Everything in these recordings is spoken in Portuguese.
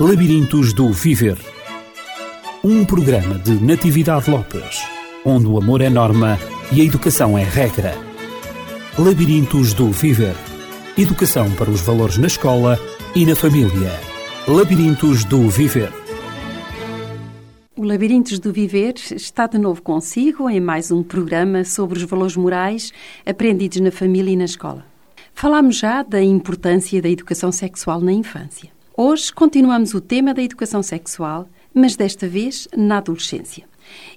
Labirintos do Viver. Um programa de Natividade Lopes, onde o amor é norma e a educação é regra. Labirintos do Viver. Educação para os valores na escola e na família. Labirintos do Viver. O Labirintos do Viver está de novo consigo em mais um programa sobre os valores morais aprendidos na família e na escola. Falámos já da importância da educação sexual na infância. Hoje continuamos o tema da educação sexual, mas desta vez na adolescência.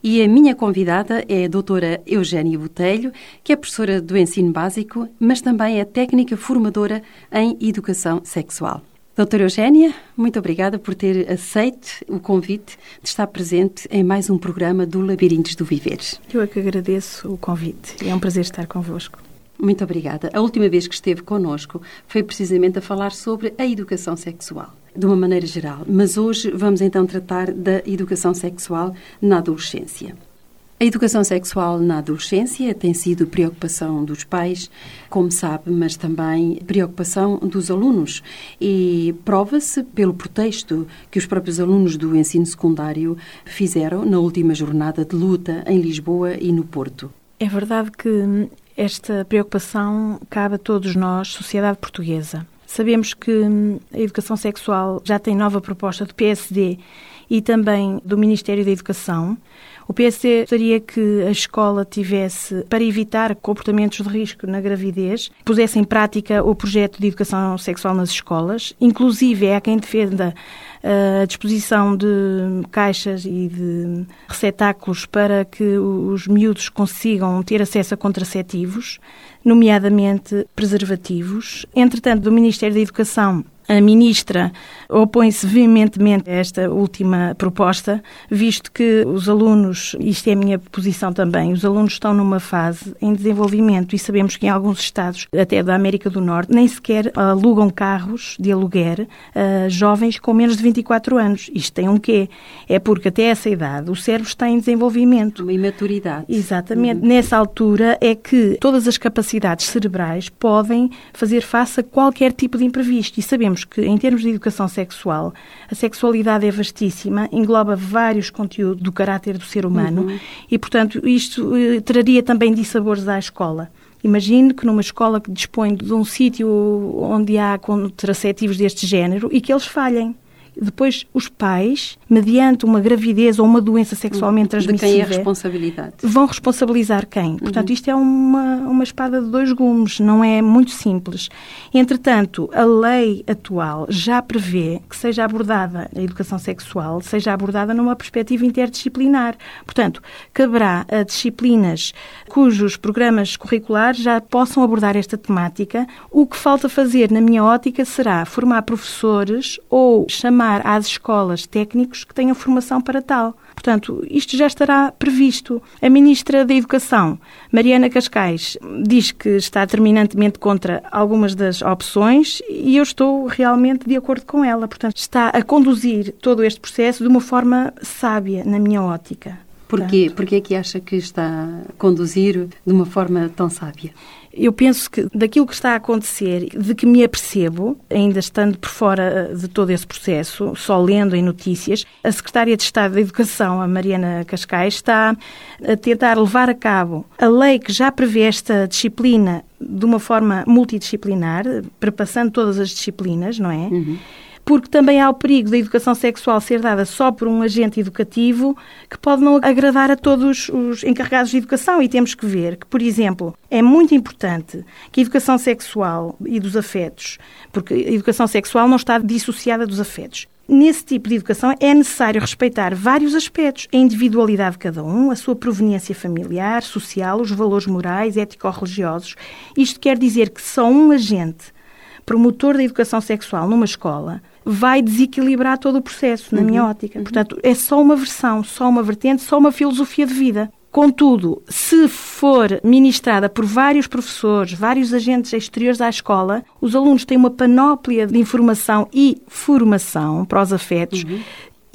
E a minha convidada é a doutora Eugénia Botelho, que é professora do ensino básico, mas também é técnica formadora em educação sexual. Doutora Eugénia, muito obrigada por ter aceito o convite de estar presente em mais um programa do Labirintos do Viver. Eu é que agradeço o convite. É um prazer estar convosco. Muito obrigada. A última vez que esteve connosco foi precisamente a falar sobre a educação sexual, de uma maneira geral. Mas hoje vamos então tratar da educação sexual na adolescência. A educação sexual na adolescência tem sido preocupação dos pais, como sabe, mas também preocupação dos alunos. E prova-se pelo pretexto que os próprios alunos do ensino secundário fizeram na última jornada de luta em Lisboa e no Porto. É verdade que esta preocupação cabe a todos nós, sociedade portuguesa. Sabemos que a educação sexual já tem nova proposta do PSD e também do Ministério da Educação. O PSD gostaria que a escola tivesse, para evitar comportamentos de risco na gravidez, pusesse em prática o projeto de educação sexual nas escolas. Inclusive, há quem defenda a disposição de caixas e de receptáculos para que os miúdos consigam ter acesso a contraceptivos, nomeadamente preservativos. Entretanto, do Ministério da Educação a ministra opõe-se veementemente a esta última proposta, visto que os alunos, isto é a minha posição também, os alunos estão numa fase em desenvolvimento e sabemos que em alguns estados, até da América do Norte, nem sequer alugam carros de aluguer a jovens com menos de 24 anos. Isto tem um quê? É porque até essa idade o cérebro está em desenvolvimento. Uma imaturidade. Exatamente. Uhum. Nessa altura é que todas as capacidades cerebrais podem fazer face a qualquer tipo de imprevisto e sabemos sabemos que, em termos de educação sexual, a sexualidade é vastíssima, engloba vários conteúdos do caráter do ser humano uhum. e, portanto, isto eh, traria também dissabores à escola. Imagine que numa escola que dispõe de um sítio onde há contraceptivos deste género e que eles falhem. Depois, os pais, mediante uma gravidez ou uma doença sexualmente transmissível... De quem é a responsabilidade? Vão responsabilizar quem? Portanto, uhum. isto é uma, uma espada de dois gumes, não é muito simples. Entretanto, a lei atual já prevê que seja abordada a educação sexual, seja abordada numa perspectiva interdisciplinar. Portanto, caberá a disciplinas cujos programas curriculares já possam abordar esta temática. O que falta fazer, na minha ótica, será formar professores ou chamar formar às escolas técnicos que tenham formação para tal. Portanto, isto já estará previsto. A Ministra da Educação, Mariana Cascais, diz que está terminantemente contra algumas das opções e eu estou realmente de acordo com ela. Portanto, está a conduzir todo este processo de uma forma sábia, na minha ótica. Porquê? Porquê é que acha que está a conduzir de uma forma tão sábia? Eu penso que daquilo que está a acontecer, de que me apercebo, ainda estando por fora eh, de todo esse processo, só lendo em notícias, a Secretária de Estado da Educação, a Mariana Cascais, está a tentar levar a cabo a lei que já prevê esta disciplina de uma forma multidisciplinar, perpassando todas as disciplinas, não é? Uhum porque também há o perigo da educação sexual ser dada só por um agente educativo que pode não agradar a todos os encarregados de educação. E temos que ver que, por exemplo, é muito importante que a educação sexual e dos afetos, porque a educação sexual não está dissociada dos afetos. Nesse tipo de educação é necessário respeitar vários aspectos: a individualidade de cada um, a sua proveniência familiar, social, os valores morais, ético-religiosos. Isto quer dizer que só um agente promotor da educação sexual numa escola vai desequilibrar todo o processo, na uhum. minha ótica. Uhum. Portanto, é só uma versão, só uma vertente, só uma filosofia de vida. Contudo, se for ministrada por vários professores, vários agentes exteriores à escola, os alunos têm uma panóplia de informação e formação para os afetos uhum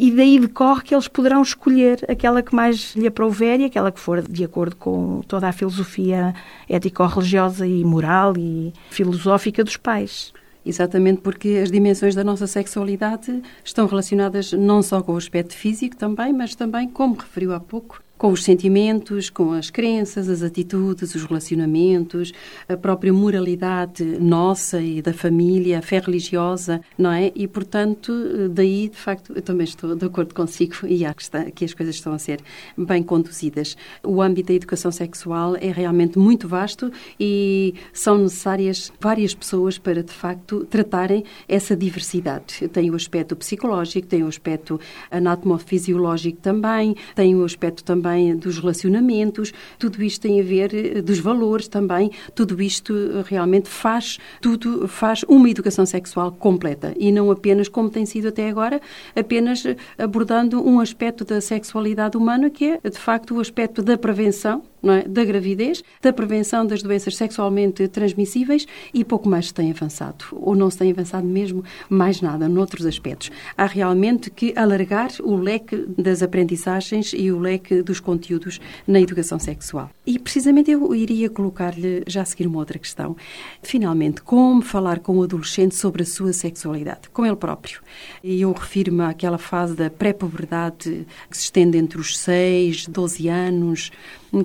e daí decorre que eles poderão escolher aquela que mais lhe aprouver e aquela que for de acordo com toda a filosofia ético-religiosa e moral e filosófica dos pais. Exatamente porque as dimensões da nossa sexualidade estão relacionadas não só com o aspecto físico também, mas também, como referiu há pouco, com os sentimentos, com as crenças, as atitudes, os relacionamentos, a própria moralidade nossa e da família, a fé religiosa, não é? E, portanto, daí, de facto, eu também estou de acordo consigo e acho que, está, que as coisas estão a ser bem conduzidas. O âmbito da educação sexual é realmente muito vasto e são necessárias várias pessoas para, de facto, tratarem essa diversidade. Tem o aspecto psicológico, tem o aspecto anatomofisiológico também, tem o aspecto também também dos relacionamentos, tudo isto tem a ver eh, dos valores também, tudo isto eh, realmente faz tudo faz uma educação sexual completa e não apenas como tem sido até agora, apenas eh, abordando um aspecto da sexualidade humana que é de facto o aspecto da prevenção é? da gravidez, da prevenção das doenças sexualmente transmissíveis e pouco mais se tem avançado, ou não se tem avançado mesmo mais nada noutros aspectos. Há realmente que alargar o leque das aprendizagens e o leque dos conteúdos na educação sexual. E precisamente eu iria colocar-lhe já a seguir uma outra questão. Finalmente, como falar com o adolescente sobre a sua sexualidade, com ele próprio? E eu refiro-me àquela fase da pré-puberdade que se estende entre os 6, 12 anos,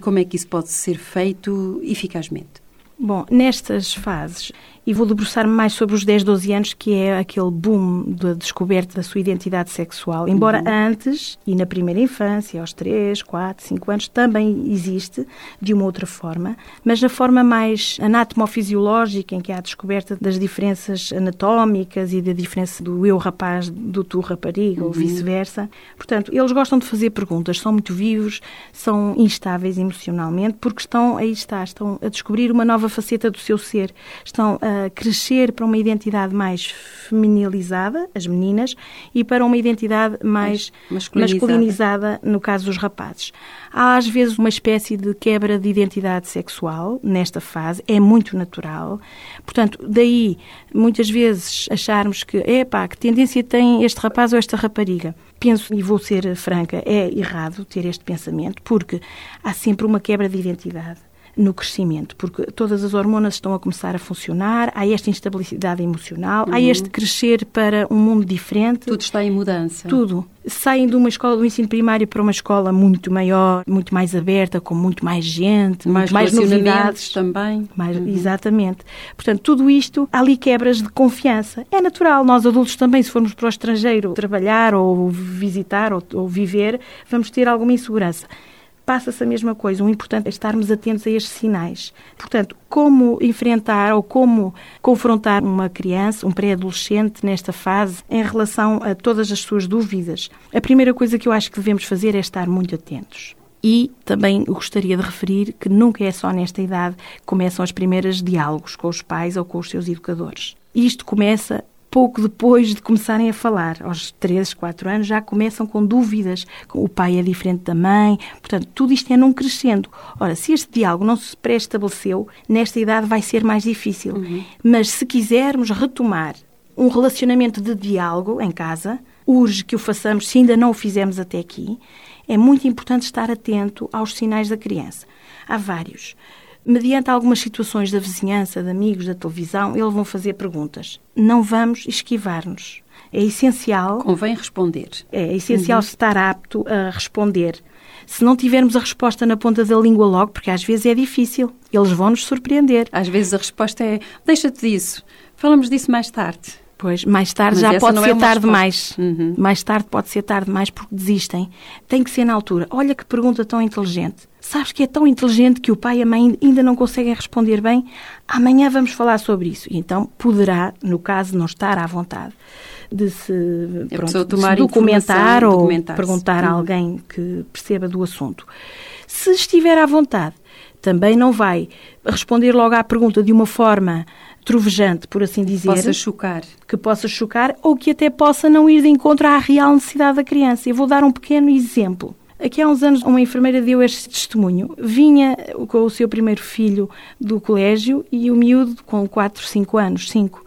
como é que isso pode ser feito eficazmente? Bom, nestas fases e vou debruçar-me mais sobre os 10, 12 anos, que é aquele boom da descoberta da sua identidade sexual. Embora uhum. antes, e na primeira infância, aos 3, 4, 5 anos, também existe, de uma outra forma, mas na forma mais anatomofisiológica, em que há a descoberta das diferenças anatómicas e da diferença do eu rapaz do tu rapariga, uhum. ou vice-versa. Portanto, eles gostam de fazer perguntas, são muito vivos, são instáveis emocionalmente, porque estão, aí está, estão a descobrir uma nova faceta do seu ser, estão a crescer para uma identidade mais feminilizada, as meninas, e para uma identidade mais masculinizada. masculinizada, no caso dos rapazes. Há às vezes uma espécie de quebra de identidade sexual nesta fase, é muito natural. Portanto, daí muitas vezes acharmos que, epá, que tendência tem este rapaz ou esta rapariga? Penso, e vou ser franca, é errado ter este pensamento, porque há sempre uma quebra de identidade no crescimento, porque todas as hormonas estão a começar a funcionar, há esta instabilidade emocional, uhum. há este crescer para um mundo diferente. Tudo está em mudança. Tudo. Saem de uma escola do ensino primário para uma escola muito maior, muito mais aberta, com muito mais gente, mais, mais novidades também. Mais, uhum. Exatamente. Portanto, tudo isto, há ali quebras de confiança. É natural, nós adultos também, se formos para o estrangeiro trabalhar ou visitar ou, ou viver, vamos ter alguma insegurança passa-se a mesma coisa. O importante é estarmos atentos a estes sinais. Portanto, como enfrentar ou como confrontar uma criança, um pré-adolescente nesta fase em relação a todas as suas dúvidas? A primeira coisa que eu acho que devemos fazer é estar muito atentos. E também gostaria de referir que nunca é só nesta idade que começam os primeiros diálogos com os pais ou com os seus educadores. Isto começa pouco depois de começarem a falar, aos 3, 4 anos, já começam com dúvidas. O pai é diferente da mãe. Portanto, tudo isto é num crescendo. Ora, se este diálogo não se pré-estabeleceu, nesta idade vai ser mais difícil. Uhum. Mas se quisermos retomar um relacionamento de diálogo em casa, urge que o façamos, se ainda não o fizemos até aqui, é muito importante estar atento aos sinais da criança. Há vários mediante algumas situações da vizinhança, de amigos, da televisão, eles vão fazer perguntas. Não vamos esquivar-nos. É essencial. Convém responder. É, é essencial uhum. estar apto a responder. Se não tivermos a resposta na ponta da língua logo, porque às vezes é difícil, eles vão nos surpreender. Às vezes a resposta é: deixa-te disso, falamos disso mais tarde. Pois, mais tarde Mas já pode ser é tarde demais. Uhum. Mais tarde pode ser tarde demais porque desistem. Tem que ser na altura. Olha que pergunta tão inteligente. Sabes que é tão inteligente que o pai e a mãe ainda não conseguem responder bem? Amanhã vamos falar sobre isso. Então poderá, no caso não estar à vontade, de se, pronto, de se documentar ou perguntar a alguém que perceba do assunto. Se estiver à vontade, também não vai responder logo à pergunta de uma forma trovejante, por assim dizer. Possa chocar. Que possa chocar ou que até possa não ir de encontro à real necessidade da criança. Eu vou dar um pequeno exemplo. Aqui há uns anos uma enfermeira deu este testemunho. Vinha com o seu primeiro filho do colégio e o miúdo com 4, 5 anos, 5,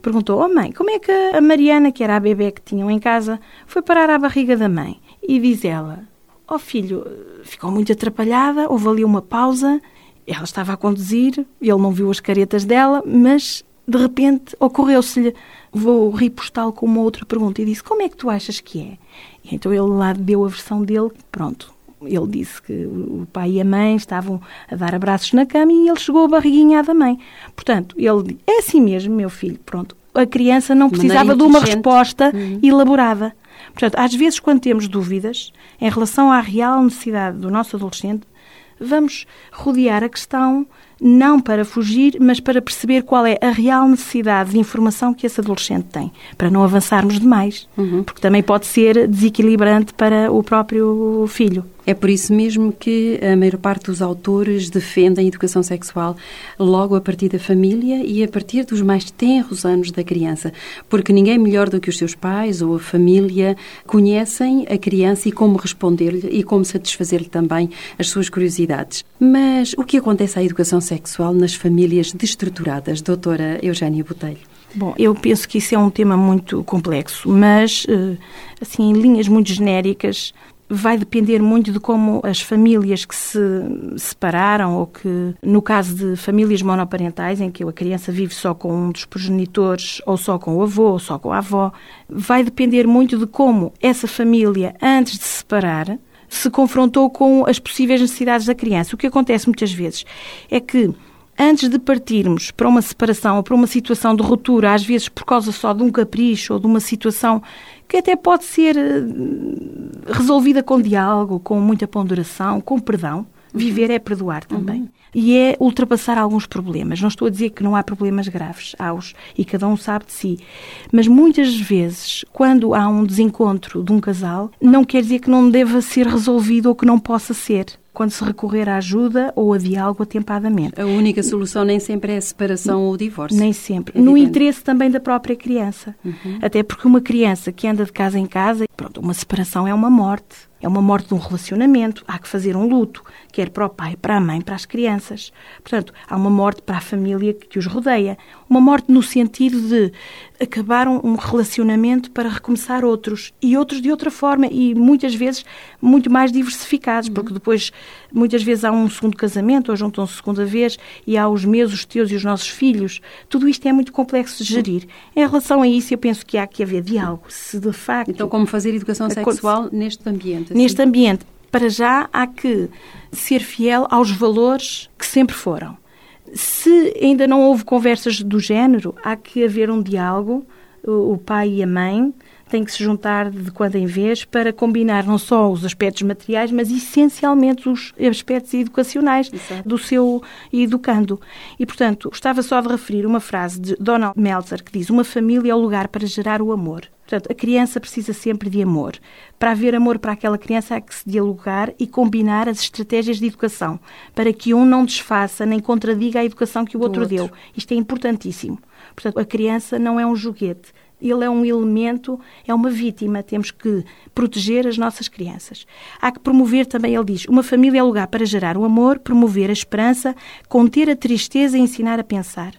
perguntou: "Oh mãe, como é que a Mariana, que era a bebê que tinham em casa, foi parar à barriga da mãe?" E diz ela: "Oh filho, ficou muito atrapalhada, houve ali uma pausa ela estava a conduzir, ele não viu as caretas dela, mas de repente ocorreu-se-lhe, vou ripostá-lo com uma outra pergunta, e disse: Como é que tu achas que é? Então ele lá deu a versão dele, pronto. Ele disse que o pai e a mãe estavam a dar abraços na cama e ele chegou a barriguinha da mãe. Portanto, ele disse: É assim mesmo, meu filho, pronto. A criança não precisava de uma resposta uhum. elaborada. Portanto, às vezes, quando temos dúvidas em relação à real necessidade do nosso adolescente, vamos rodear a questão não para fugir, mas para perceber qual é a real necessidade de informação que esse adolescente tem, para não avançarmos demais, uhum. porque também pode ser desequilibrante para o próprio filho. É por isso mesmo que a maior parte dos autores defendem a educação sexual logo a partir da família e a partir dos mais tenros anos da criança, porque ninguém melhor do que os seus pais ou a família conhecem a criança e como responder-lhe e como satisfazer-lhe também as suas curiosidades. Mas o que acontece à educação sexual nas famílias destruturadas, doutora Eugénia Botelho? Bom, eu penso que isso é um tema muito complexo, mas, eh, assim, em linhas muito genéricas, vai depender muito de como as famílias que se separaram ou que, no caso de famílias monoparentais, em que a criança vive só com um dos progenitores ou só com o avô ou só com a avó, vai depender muito de como essa família, antes de se separar, se confrontou com as possíveis necessidades da criança. O que acontece muitas vezes é que antes de partirmos para uma separação ou para uma situação de ruptura, às vezes por causa só de um capricho ou de uma situação que até pode ser eh, resolvida com diálogo, com muita ponderação, com perdão. Viver é perdoar também. Uhum. E é ultrapassar alguns problemas. Não estou a dizer que não há problemas graves, há os, e cada um sabe de si. Mas muitas vezes, quando há um desencontro de um casal, não quer dizer que não deva ser resolvido ou que não possa ser quando se recorrer à ajuda ou a diálogo atempadamente. A única solução nem sempre é a separação ou o divórcio. Nem sempre. no interesse também da própria criança. Uhum. Até porque uma criança que anda de casa em casa, pronto, uma separação é uma morte. É uma morte de um relacionamento, há que fazer um luto, quer para o pai, para a mãe, para as crianças. Portanto, há uma morte para a família que os rodeia. Uma morte no sentido de acabar um relacionamento para recomeçar outros. E outros de outra forma, e muitas vezes muito mais diversificados, uhum. porque depois, muitas vezes, há um segundo casamento, ou juntam-se segunda vez, e há os meus, os teus e os nossos filhos. Tudo isto é muito complexo de gerir. Em relação a isso, eu penso que há que haver diálogo. Se de facto. Então, como fazer educação sexual neste ambiente? Assim? Neste ambiente, para já, há que ser fiel aos valores que sempre foram. Se ainda não houve conversas do género, há que haver um diálogo, o pai e a mãe têm que se juntar de quando em vez para combinar não só os aspectos materiais, mas essencialmente os aspectos educacionais Exato. do seu educando. E, portanto, gostava só de referir uma frase de Donald Meltzer que diz: Uma família é o lugar para gerar o amor. Portanto, a criança precisa sempre de amor. Para haver amor para aquela criança, há que se dialogar e combinar as estratégias de educação, para que um não desfaça nem contradiga a educação que o outro, outro. deu. Isto é importantíssimo. Portanto, a criança não é um joguete. Ele é um elemento, é uma vítima. Temos que proteger as nossas crianças. Há que promover também, ele diz, uma família é lugar para gerar o amor, promover a esperança, conter a tristeza e ensinar a pensar.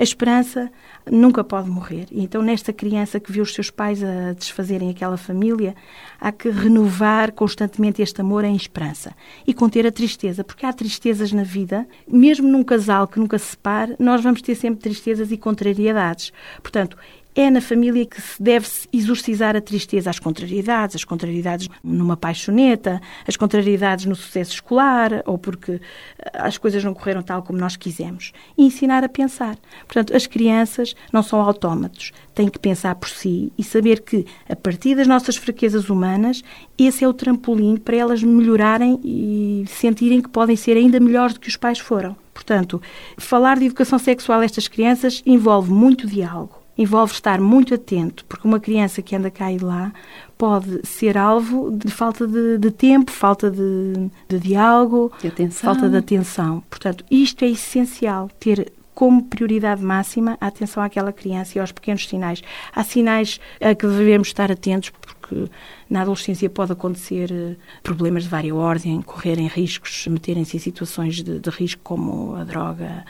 A esperança nunca pode morrer. então, nesta criança que viu os seus pais a desfazerem aquela família, há que renovar constantemente este amor em esperança e conter a tristeza, porque há tristezas na vida, mesmo num casal que nunca se separe, nós vamos ter sempre tristezas e contrariedades. Portanto, é na família que se deve exorcizar a tristeza, as contrariedades, as contrariedades numa paixoneta, as contrariedades no sucesso escolar ou porque eh, as coisas não correram tal como nós quisemos. E ensinar a pensar. Portanto, as crianças não são autómatos, têm que pensar por si e saber que, a partir das nossas fraquezas humanas, esse é o trampolim para elas melhorarem e sentirem que podem ser ainda melhores do que os pais foram. Portanto, falar de educação sexual a estas crianças envolve muito diálogo envolve estar muito atento, porque uma criança que anda cá e lá pode ser alvo de falta de, de tempo, falta de, de diálogo, de falta de atenção. Portanto, isto é essencial, ter como prioridade máxima a atenção àquela criança e aos pequenos sinais. Há sinais a que devemos estar atentos, porque na adolescência pode acontecer eh, problemas de várias ordem, correrem riscos, meterem-se em situações de, de risco como a droga,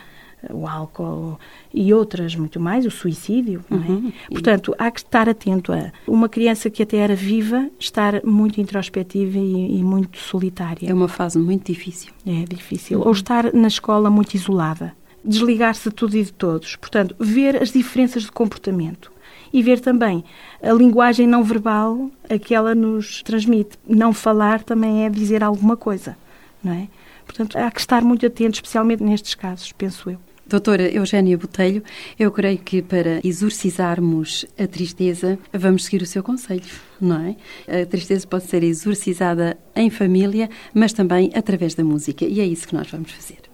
o álcool e outras muito mais, o suicídio. É? Uhum. Portanto, há que estar atento a uma criança que até era viva estar muito introspectiva e, e muito solitária. É uma fase muito difícil. É difícil. Uhum. Ou estar na escola muito isolada. desligar-se de tudo e de todos. Portanto, ver as diferenças de comportamento e ver também a linguagem não verbal a que ela nos transmite. Não falar também é dizer alguma coisa, não é? Portanto, há que estar muito atento, especialmente nestes casos, penso eu. Doutora Eugénia Botelho, eu creio que para exorcizarmos a tristeza, vamos seguir o seu conselho, não é? A tristeza pode ser exorcizada em família, mas também através da música, e é isso que nós vamos fazer.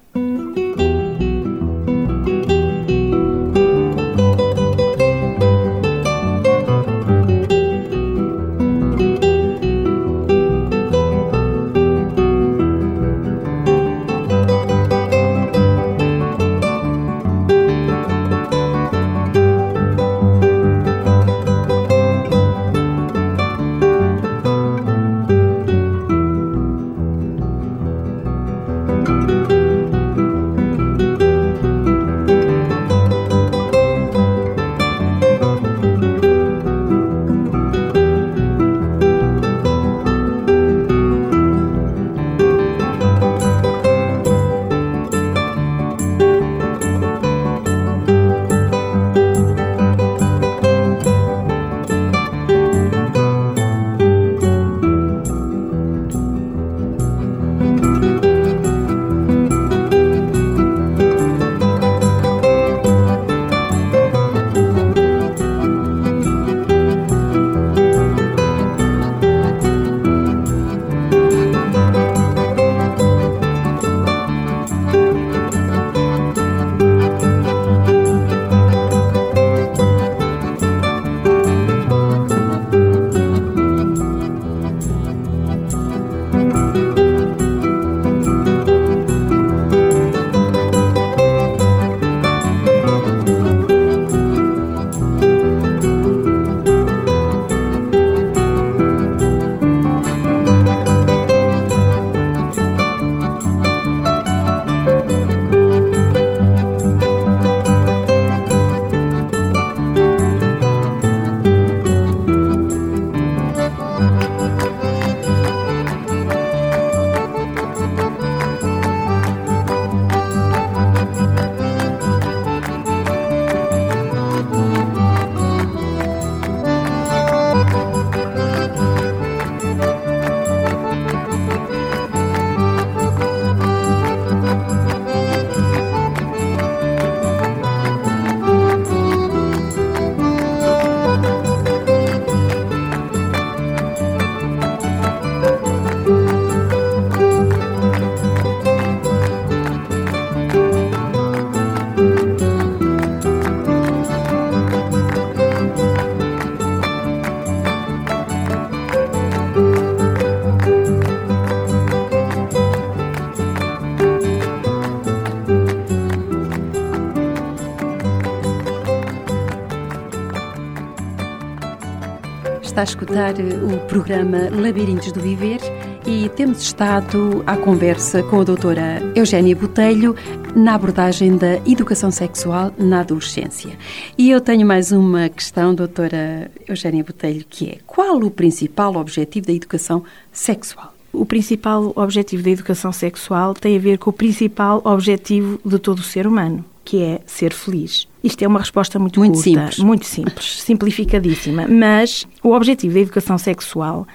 Escutar o programa Labirintos do Viver e temos estado à conversa com a doutora Eugénia Botelho na abordagem da educação sexual na adolescência. E eu tenho mais uma questão, doutora Eugénia Botelho, que é qual o principal objetivo da educação sexual? O principal objetivo da educação sexual tem a ver com o principal objetivo de todo o ser humano, que é ser feliz. Isto é uma resposta muito, muito curta, simples. muito simples, simplificadíssima. Mas o objetivo da educação sexual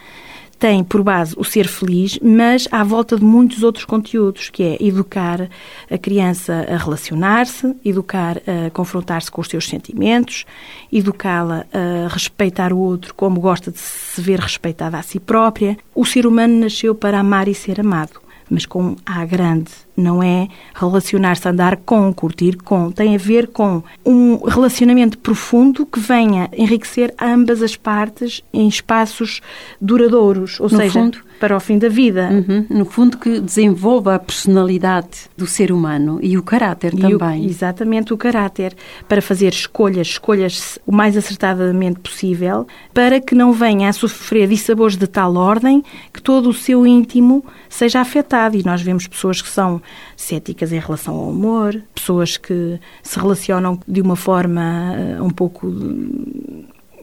tem por base o ser feliz, mas à volta de muitos outros conteúdos, que é educar a criança a relacionar-se, educar a confrontar-se com os seus sentimentos, educá-la a respeitar o outro como gosta de se ver respeitada a si própria. O ser humano nasceu para amar e ser amado, mas com A grande não é relacionar-se, andar com, curtir com. Tem a ver com um relacionamento profundo que venha enriquecer ambas as partes em espaços duradouros, ou No seja, fundo- para o fim da vida. Uhum. No fundo, que desenvolva a personalidade do ser humano e o caráter E o- também. exatamente o caráter para fazer escolhas, escolhas o mais acertadamente possível, para que não venha a sofrer dissabores de tal ordem que todo o seu íntimo seja afetado. E nós vemos pessoas que são céticas em relação ao amor, pessoas que se relacionam de uma forma eh, um pouco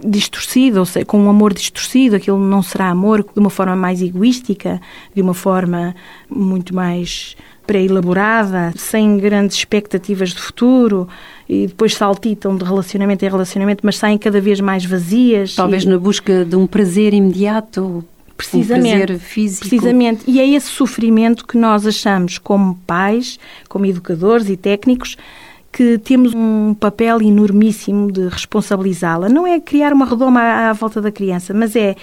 distorcido, ou seja, com um amor distorcido, aquilo não será amor de uma forma mais egoística, de uma forma muito mais pré-elaborada, sem grandes expectativas de futuro e depois saltitam de relacionamento em relacionamento, mas saem cada vez mais vazias. Talvez e... na busca de um prazer imediato. Precisamente, um prazer físico. precisamente. E é esse sofrimento que nós achamos, como pais, como educadores e técnicos, que temos um papel enormíssimo de responsabilizá-la. Não é criar uma redoma à, à volta da criança, mas é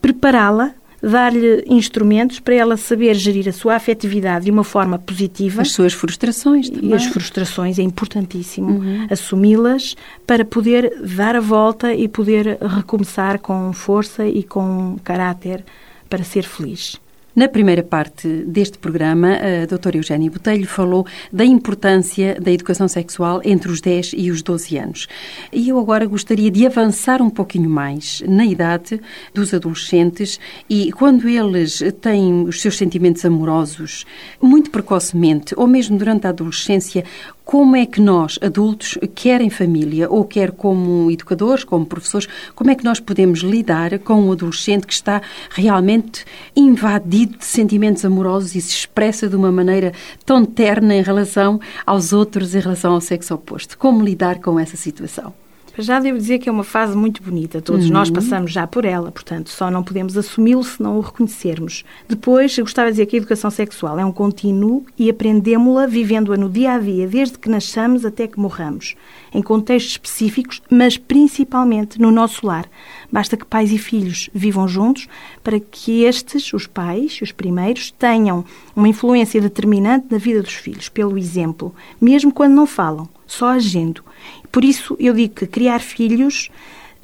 prepará-la dar-lhe instrumentos para ela saber gerir a sua afetividade de uma forma positiva. As suas frustrações também. E as frustrações é importantíssimo uhum. assumi-las para poder dar a volta e poder recomeçar com força e com caráter para ser feliz. Na primeira parte deste programa, a doutora Eugénia Botelho falou da importância da educação sexual entre os 10 e os 12 anos. E eu agora gostaria de avançar um pouquinho mais na idade dos adolescentes e quando eles têm os seus sentimentos amorosos muito precocemente ou mesmo durante a adolescência, como é que nós, adultos, quer em família ou quer como educadores, como professores, como é que nós podemos lidar com um adolescente que está realmente invadido de sentimentos amorosos e se expressa de uma maneira tão terna em relação aos outros, em relação ao sexo oposto? Como lidar com essa situação? Já devo dizer que é uma fase muito bonita. Todos uhum. nós passamos já por ela, portanto, só não podemos assumi-lo se não o reconhecermos. Depois, eu gostava de dizer que a educação sexual é um contínuo e aprendemos-la vivendo-a no dia a dia, desde que nasçamos até que morramos, em contextos específicos, mas principalmente no nosso lar. Basta que pais e filhos vivam juntos para que estes, os pais, os primeiros, tenham uma influência determinante na vida dos filhos, pelo exemplo, mesmo quando não falam, só agindo. Por isso eu digo que criar filhos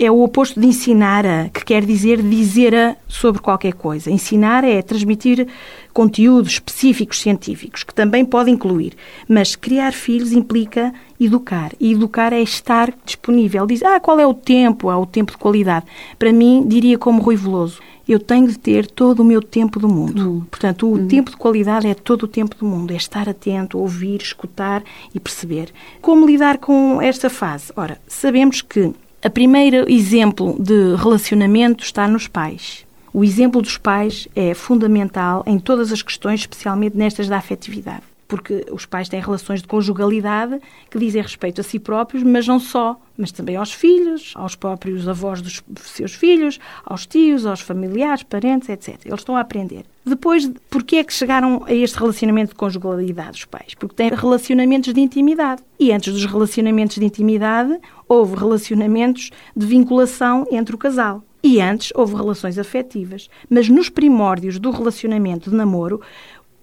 é o oposto de ensinar a, que quer dizer dizer a sobre qualquer coisa. Ensinar é transmitir conteúdos específicos científicos, que também pode incluir. Mas criar filhos implica educar. E educar é estar disponível. Diz, ah, qual é o tempo? Ah, o tempo de qualidade. Para mim, diria como Rui Veloso, eu tenho de ter todo o meu tempo do mundo. Uhum. Portanto, o uhum. tempo de qualidade é todo o tempo do mundo, é estar atento, ouvir, escutar e perceber. Como lidar com esta fase? Ora, sabemos que a primeiro exemplo de relacionamento está nos pais. O exemplo dos pais é fundamental em todas as questões, especialmente nestas da afetividade porque os pais têm relações de conjugalidade que dizem respeito a si próprios, mas não só, mas também aos filhos, aos próprios avós dos seus filhos, aos tios, aos familiares, parentes, etc. Eles estão a aprender. Depois, porquê é que chegaram a este relacionamento de conjugalidade os pais? Porque têm relacionamentos de intimidade. E antes dos relacionamentos de intimidade, houve relacionamentos de vinculação entre o casal. E antes houve relações afetivas. Mas nos primórdios do relacionamento de namoro,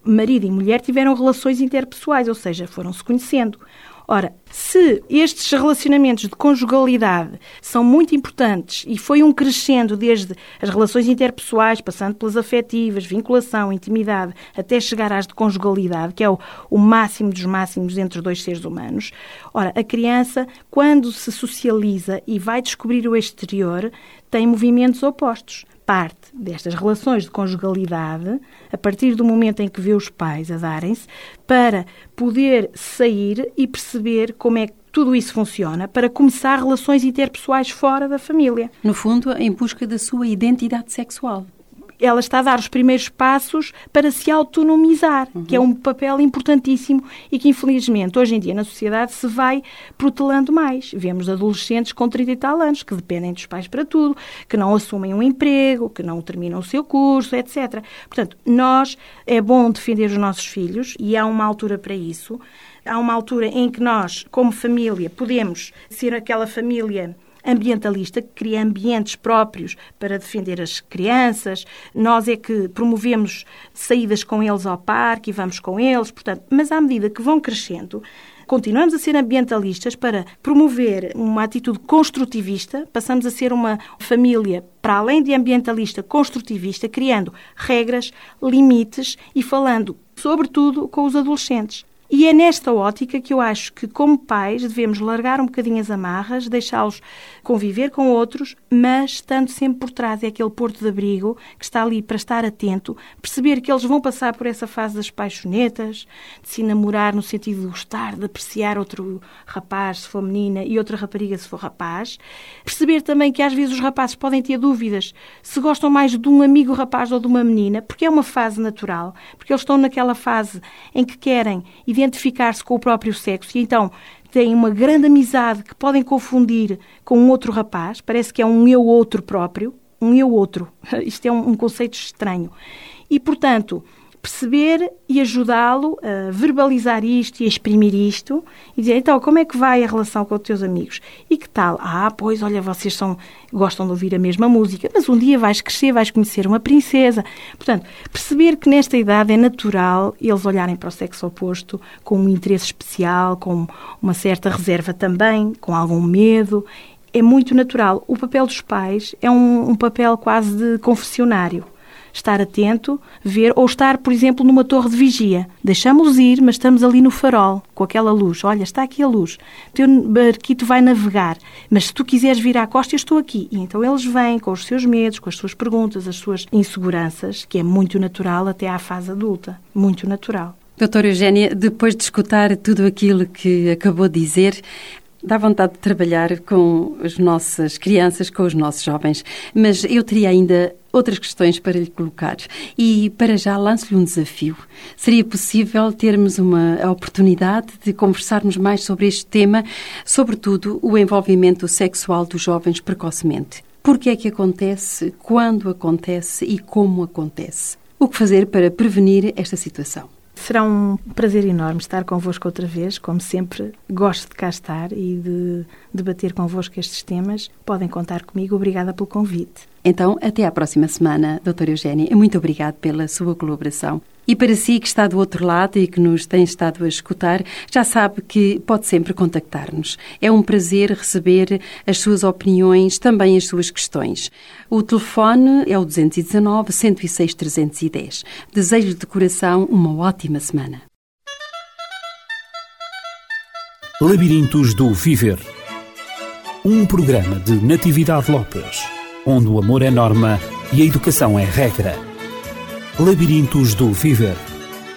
marido e mulher tiveram relações interpessoais, ou seja, foram se conhecendo. Ora, se estes relacionamentos de conjugalidade são muito importantes e foi um crescendo desde as relações interpessoais, passando pelas afetivas, vinculação, intimidade, até chegar às de conjugalidade, que é o, o máximo dos máximos entre dois seres humanos, ora, a criança, quando se socializa e vai descobrir o exterior, tem movimentos opostos parte destas relações de conjugalidade, a partir do momento em que vê os pais a darem-se, para poder sair e perceber como é que tudo isso funciona, para começar relações interpessoais fora da família. No fundo, em busca da sua identidade sexual ela está a dar os primeiros passos para se autonomizar, uhum. que é um papel importantíssimo e que, infelizmente, hoje em dia na sociedade se vai protelando mais. Vemos adolescentes com 30 e tal anos que dependem dos pais para tudo, que não assumem um emprego, que não terminam o seu curso, etc. Portanto, nós é bom defender os nossos filhos e há uma altura para isso. Há uma altura em que nós, como família, podemos ser aquela família ambientalista que cria ambientes próprios para defender as crianças. Nós é que promovemos saídas com eles ao parque e vamos com eles, portanto, mas à medida que vão crescendo, continuamos a ser ambientalistas para promover uma atitude construtivista, passamos a ser uma família, para além de ambientalista, construtivista, criando regras, limites e falando, sobretudo, com os adolescentes. E é nesta ótica que eu acho que, como pais, devemos largar um bocadinho as amarras, deixá-los conviver com outros, mas estando sempre por trás, é aquele porto de abrigo que está ali para estar atento, perceber que eles vão passar por essa fase das paixonetas, de se namorar no sentido de gostar, de apreciar outro rapaz, se for menina, e outra rapariga, se for rapaz. Perceber também que às vezes os rapazes podem ter dúvidas se gostam mais de um amigo rapaz ou de uma menina, porque é uma fase natural, porque eles estão naquela fase em que querem identificar-se com o próprio sexo e então têm uma grande amizade que podem confundir com um outro rapaz, parece que é um eu outro próprio, um eu outro. Isto é um, um conceito estranho. E, portanto, perceber e ajudá-lo a verbalizar isto e a exprimir isto e dizer, então, como é que vai a relação com os teus amigos? E que tal? Ah, pois, olha, vocês são, gostam de ouvir a mesma música, mas um dia vais crescer, vais conhecer uma princesa. Portanto, perceber que nesta idade é natural eles olharem para o sexo oposto com um interesse especial, com uma certa reserva também, com algum medo. É muito natural. O papel dos pais é um, um papel quase de confessionário estar atento, ver, ou estar, por exemplo, numa torre de vigia. Deixamos-los ir, mas estamos ali no farol, com aquela luz. Olha, está aqui a luz. O teu barquito vai navegar, mas se tu quiseres vir à costa, eu estou aqui. E então eles vêm com os seus medos, com as suas perguntas, as suas inseguranças, que é muito natural até à fase adulta. Muito natural. Doutora Eugénia, depois de escutar tudo aquilo que acabou de dizer, Dá vontade de trabalhar com as nossas crianças, com os nossos jovens, mas eu teria ainda outras questões para lhe colocar. E para já lanço-lhe um desafio. Seria possível termos uma oportunidade de conversarmos mais sobre este tema, sobretudo o envolvimento sexual dos jovens precocemente. Por que é que acontece, quando acontece e como acontece? O que fazer para prevenir esta situação? Será um prazer enorme estar convosco outra vez. Como sempre, gosto de cá estar e de debater convosco estes temas. Podem contar comigo. Obrigada pelo convite. Então, até à próxima semana, doutora Eugénia. Muito obrigada pela sua colaboração. E para si que está do outro lado e que nos tem estado a escutar, já sabe que pode sempre contactar-nos. É um prazer receber as suas opiniões, também as suas questões. O telefone é o 219 106 310. Desejo de coração uma ótima semana. Labirintos do Viver. Um programa de Natividade Lopes, onde o amor é norma e a educação é regra. Labirintos do Viver.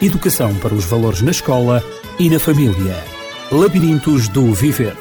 Educação para os valores na escola e na família. Labirintos do Viver.